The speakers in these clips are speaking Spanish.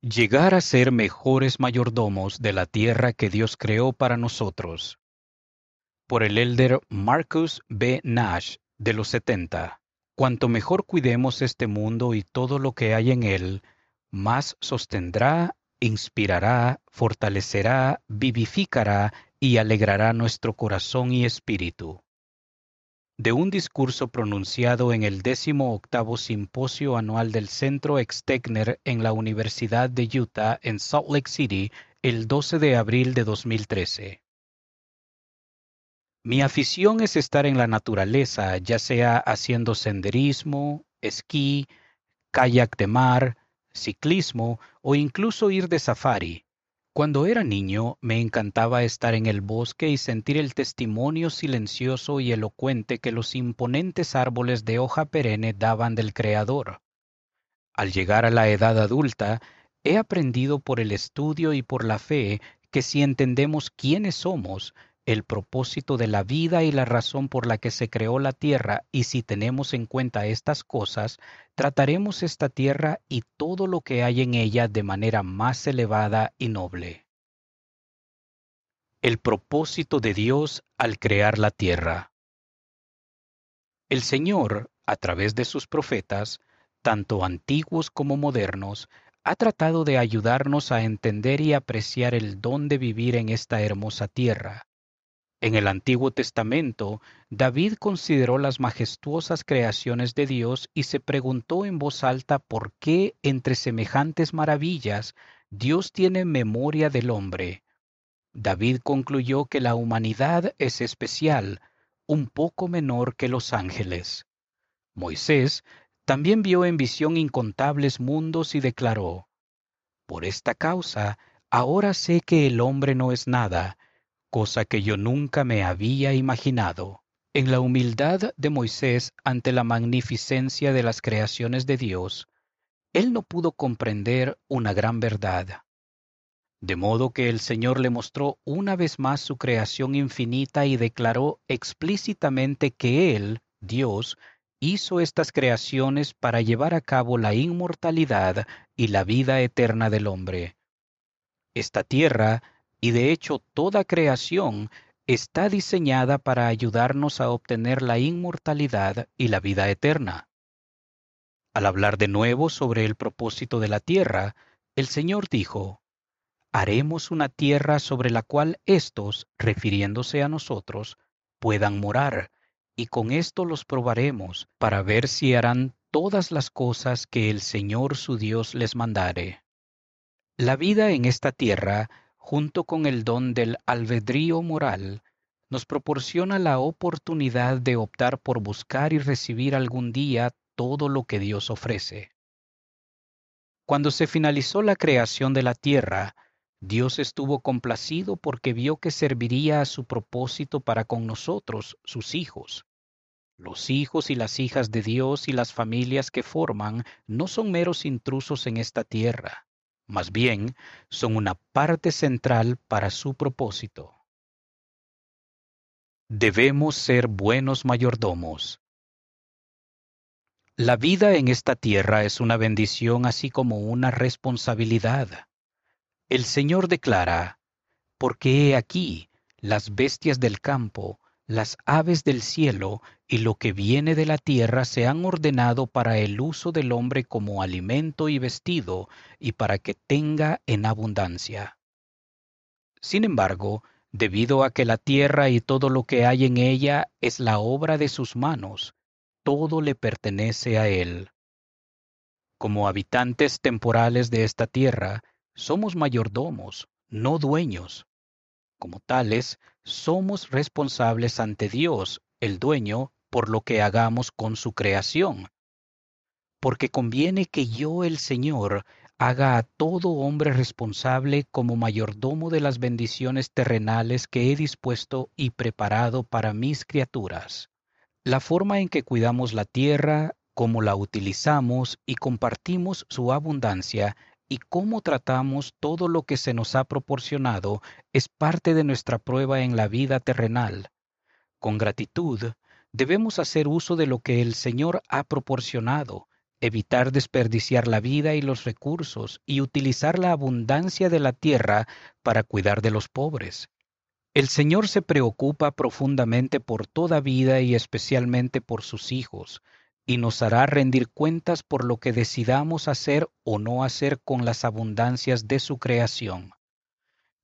Llegar a ser mejores mayordomos de la tierra que Dios creó para nosotros. Por el elder Marcus B. Nash, de los 70. Cuanto mejor cuidemos este mundo y todo lo que hay en él, más sostendrá, inspirará, fortalecerá, vivificará y alegrará nuestro corazón y espíritu de un discurso pronunciado en el décimo octavo simposio anual del Centro Extegner en la Universidad de Utah en Salt Lake City el 12 de abril de 2013. Mi afición es estar en la naturaleza, ya sea haciendo senderismo, esquí, kayak de mar, ciclismo o incluso ir de safari. Cuando era niño me encantaba estar en el bosque y sentir el testimonio silencioso y elocuente que los imponentes árboles de hoja perenne daban del Creador. Al llegar a la edad adulta, he aprendido por el estudio y por la fe que si entendemos quiénes somos, el propósito de la vida y la razón por la que se creó la tierra, y si tenemos en cuenta estas cosas, trataremos esta tierra y todo lo que hay en ella de manera más elevada y noble. El propósito de Dios al crear la tierra. El Señor, a través de sus profetas, tanto antiguos como modernos, ha tratado de ayudarnos a entender y apreciar el don de vivir en esta hermosa tierra en el Antiguo Testamento, David consideró las majestuosas creaciones de Dios y se preguntó en voz alta por qué entre semejantes maravillas Dios tiene memoria del hombre. David concluyó que la humanidad es especial, un poco menor que los ángeles. Moisés también vio en visión incontables mundos y declaró, Por esta causa, ahora sé que el hombre no es nada, cosa que yo nunca me había imaginado. En la humildad de Moisés ante la magnificencia de las creaciones de Dios, él no pudo comprender una gran verdad. De modo que el Señor le mostró una vez más su creación infinita y declaró explícitamente que Él, Dios, hizo estas creaciones para llevar a cabo la inmortalidad y la vida eterna del hombre. Esta tierra y de hecho toda creación está diseñada para ayudarnos a obtener la inmortalidad y la vida eterna. Al hablar de nuevo sobre el propósito de la tierra, el Señor dijo, Haremos una tierra sobre la cual éstos, refiriéndose a nosotros, puedan morar, y con esto los probaremos, para ver si harán todas las cosas que el Señor su Dios les mandare. La vida en esta tierra junto con el don del albedrío moral, nos proporciona la oportunidad de optar por buscar y recibir algún día todo lo que Dios ofrece. Cuando se finalizó la creación de la tierra, Dios estuvo complacido porque vio que serviría a su propósito para con nosotros, sus hijos. Los hijos y las hijas de Dios y las familias que forman no son meros intrusos en esta tierra más bien son una parte central para su propósito. Debemos ser buenos mayordomos. La vida en esta tierra es una bendición así como una responsabilidad. El Señor declara, porque he aquí las bestias del campo, las aves del cielo y lo que viene de la tierra se han ordenado para el uso del hombre como alimento y vestido, y para que tenga en abundancia. Sin embargo, debido a que la tierra y todo lo que hay en ella es la obra de sus manos, todo le pertenece a él. Como habitantes temporales de esta tierra, somos mayordomos, no dueños. Como tales, somos responsables ante Dios, el dueño, por lo que hagamos con su creación. Porque conviene que yo, el Señor, haga a todo hombre responsable como mayordomo de las bendiciones terrenales que he dispuesto y preparado para mis criaturas. La forma en que cuidamos la tierra, cómo la utilizamos y compartimos su abundancia y cómo tratamos todo lo que se nos ha proporcionado es parte de nuestra prueba en la vida terrenal. Con gratitud, debemos hacer uso de lo que el Señor ha proporcionado, evitar desperdiciar la vida y los recursos y utilizar la abundancia de la tierra para cuidar de los pobres. El Señor se preocupa profundamente por toda vida y especialmente por sus hijos, y nos hará rendir cuentas por lo que decidamos hacer o no hacer con las abundancias de su creación.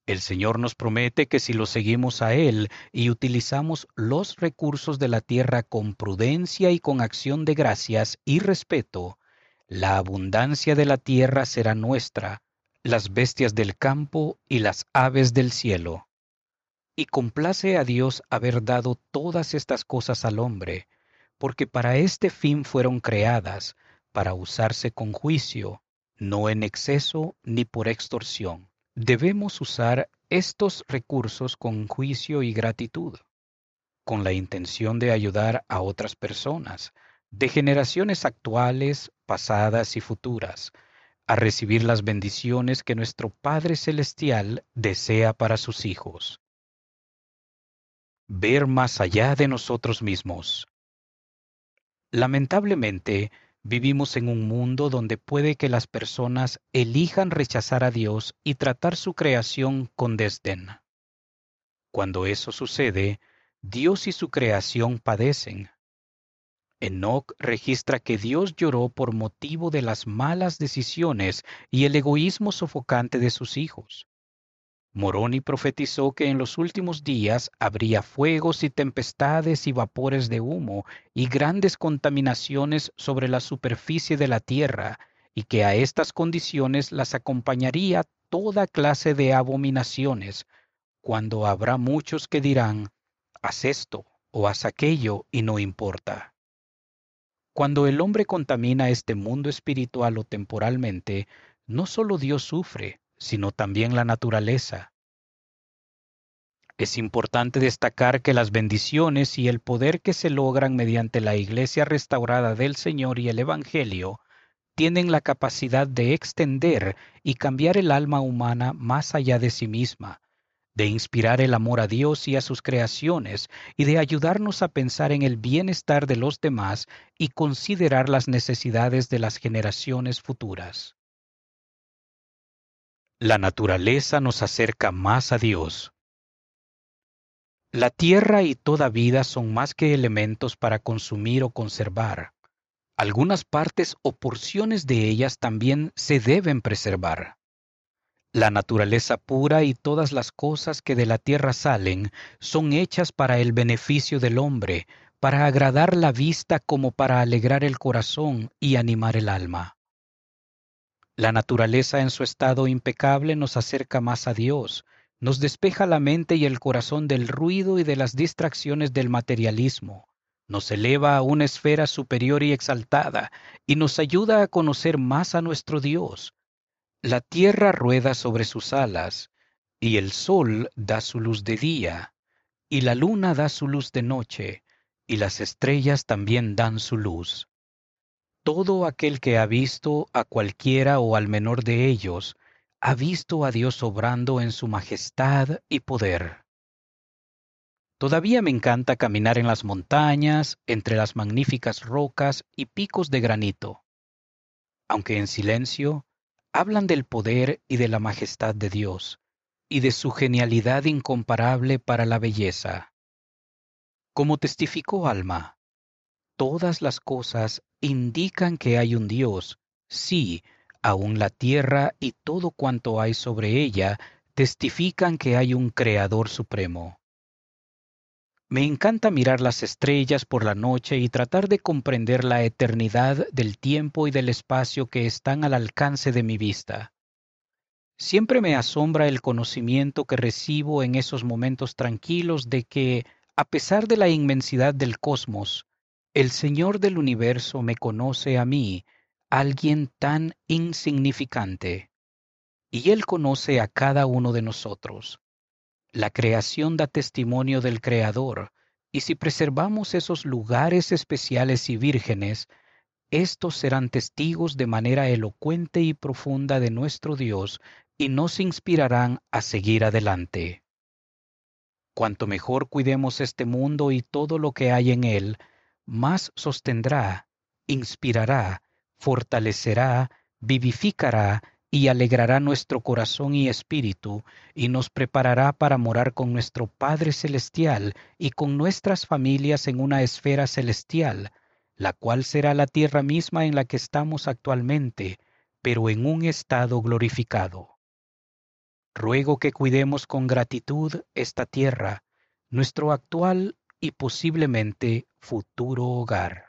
El Señor nos promete que si lo seguimos a Él y utilizamos los recursos de la tierra con prudencia y con acción de gracias y respeto, la abundancia de la tierra será nuestra, las bestias del campo y las aves del cielo. Y complace a Dios haber dado todas estas cosas al hombre, porque para este fin fueron creadas, para usarse con juicio, no en exceso ni por extorsión Debemos usar estos recursos con juicio y gratitud, con la intención de ayudar a otras personas, de generaciones actuales, pasadas y futuras, a recibir las bendiciones que nuestro Padre Celestial desea para sus hijos. Ver más allá de nosotros mismos. Lamentablemente, Vivimos en un mundo donde puede que las personas elijan rechazar a Dios y tratar su creación con desdén. Cuando eso sucede, Dios y su creación padecen. Enoch registra que Dios lloró por motivo de las malas decisiones y el egoísmo sofocante de sus hijos. Moroni profetizó que en los últimos días habría fuegos y tempestades y vapores de humo y grandes contaminaciones sobre la superficie de la tierra, y que a estas condiciones las acompañaría toda clase de abominaciones, cuando habrá muchos que dirán, haz esto o haz aquello y no importa. Cuando el hombre contamina este mundo espiritual o temporalmente, no solo Dios sufre, sino también la naturaleza. Es importante destacar que las bendiciones y el poder que se logran mediante la Iglesia restaurada del Señor y el Evangelio tienen la capacidad de extender y cambiar el alma humana más allá de sí misma, de inspirar el amor a Dios y a sus creaciones y de ayudarnos a pensar en el bienestar de los demás y considerar las necesidades de las generaciones futuras. La naturaleza nos acerca más a Dios. La tierra y toda vida son más que elementos para consumir o conservar. Algunas partes o porciones de ellas también se deben preservar. La naturaleza pura y todas las cosas que de la tierra salen son hechas para el beneficio del hombre, para agradar la vista como para alegrar el corazón y animar el alma. La naturaleza en su estado impecable nos acerca más a Dios, nos despeja la mente y el corazón del ruido y de las distracciones del materialismo, nos eleva a una esfera superior y exaltada y nos ayuda a conocer más a nuestro Dios. La tierra rueda sobre sus alas, y el sol da su luz de día, y la luna da su luz de noche, y las estrellas también dan su luz. Todo aquel que ha visto a cualquiera o al menor de ellos, ha visto a Dios obrando en su majestad y poder. Todavía me encanta caminar en las montañas, entre las magníficas rocas y picos de granito. Aunque en silencio, hablan del poder y de la majestad de Dios, y de su genialidad incomparable para la belleza. Como testificó Alma, todas las cosas indican que hay un Dios, sí, aún la tierra y todo cuanto hay sobre ella testifican que hay un Creador supremo. Me encanta mirar las estrellas por la noche y tratar de comprender la eternidad del tiempo y del espacio que están al alcance de mi vista. Siempre me asombra el conocimiento que recibo en esos momentos tranquilos de que, a pesar de la inmensidad del cosmos, el Señor del universo me conoce a mí, alguien tan insignificante, y Él conoce a cada uno de nosotros. La creación da testimonio del Creador, y si preservamos esos lugares especiales y vírgenes, estos serán testigos de manera elocuente y profunda de nuestro Dios y nos inspirarán a seguir adelante. Cuanto mejor cuidemos este mundo y todo lo que hay en él, más sostendrá, inspirará, fortalecerá, vivificará y alegrará nuestro corazón y espíritu, y nos preparará para morar con nuestro Padre Celestial y con nuestras familias en una esfera celestial, la cual será la tierra misma en la que estamos actualmente, pero en un estado glorificado. Ruego que cuidemos con gratitud esta tierra, nuestro actual y posiblemente futuro hogar.